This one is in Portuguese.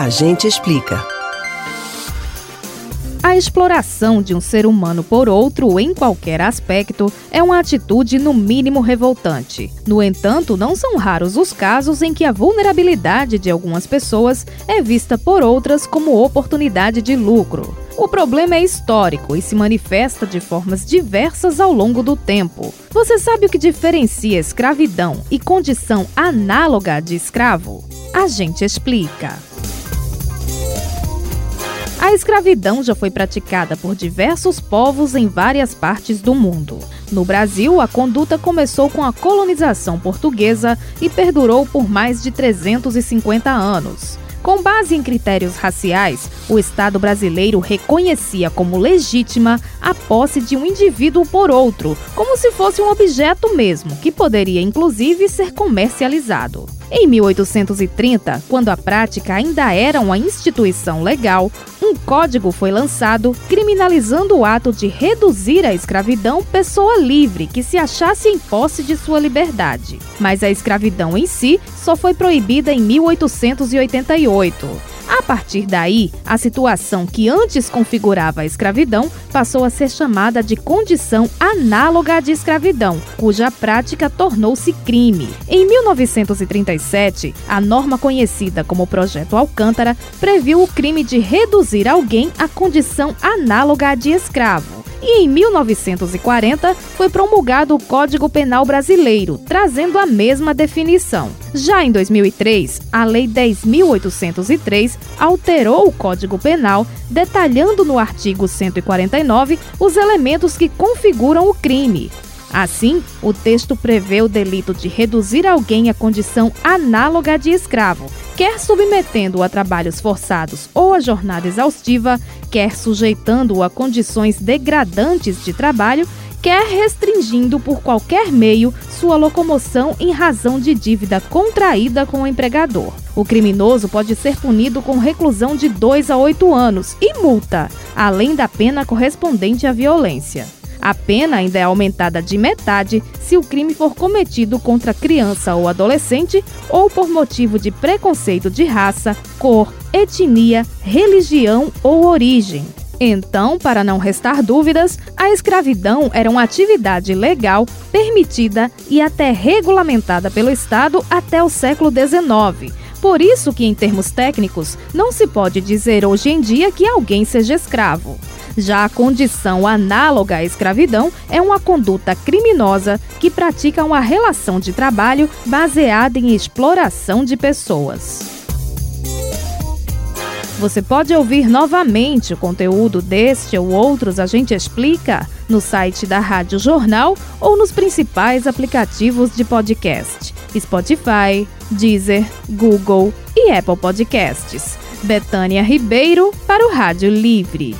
A gente explica. A exploração de um ser humano por outro em qualquer aspecto é uma atitude no mínimo revoltante. No entanto, não são raros os casos em que a vulnerabilidade de algumas pessoas é vista por outras como oportunidade de lucro. O problema é histórico e se manifesta de formas diversas ao longo do tempo. Você sabe o que diferencia escravidão e condição análoga de escravo? A gente explica. A escravidão já foi praticada por diversos povos em várias partes do mundo. No Brasil, a conduta começou com a colonização portuguesa e perdurou por mais de 350 anos. Com base em critérios raciais, o Estado brasileiro reconhecia como legítima a posse de um indivíduo por outro, como se fosse um objeto mesmo, que poderia inclusive ser comercializado. Em 1830, quando a prática ainda era uma instituição legal, um código foi lançado criminalizando o ato de reduzir à escravidão pessoa livre que se achasse em posse de sua liberdade. Mas a escravidão em si só foi proibida em 1888. A partir daí, a situação que antes configurava a escravidão passou a ser chamada de condição análoga de escravidão, cuja prática tornou-se crime. Em 1937, a norma conhecida como Projeto Alcântara previu o crime de reduzir alguém à condição análoga de escravo e em 1940 foi promulgado o Código Penal Brasileiro, trazendo a mesma definição. Já em 2003, a Lei 10.803 alterou o Código Penal, detalhando no artigo 149 os elementos que configuram o crime. Assim, o texto prevê o delito de reduzir alguém à condição análoga de escravo, quer submetendo-o a trabalhos forçados ou a jornada exaustiva, quer sujeitando-o a condições degradantes de trabalho, quer restringindo por qualquer meio sua locomoção em razão de dívida contraída com o empregador. O criminoso pode ser punido com reclusão de 2 a 8 anos e multa, além da pena correspondente à violência. A pena ainda é aumentada de metade se o crime for cometido contra criança ou adolescente ou por motivo de preconceito de raça, cor, etnia, religião ou origem. Então, para não restar dúvidas, a escravidão era uma atividade legal, permitida e até regulamentada pelo Estado até o século XIX. Por isso que, em termos técnicos, não se pode dizer hoje em dia que alguém seja escravo. Já a condição análoga à escravidão é uma conduta criminosa que pratica uma relação de trabalho baseada em exploração de pessoas. Você pode ouvir novamente o conteúdo deste ou outros A Gente Explica no site da Rádio Jornal ou nos principais aplicativos de podcast: Spotify, Deezer, Google e Apple Podcasts. Betânia Ribeiro para o Rádio Livre.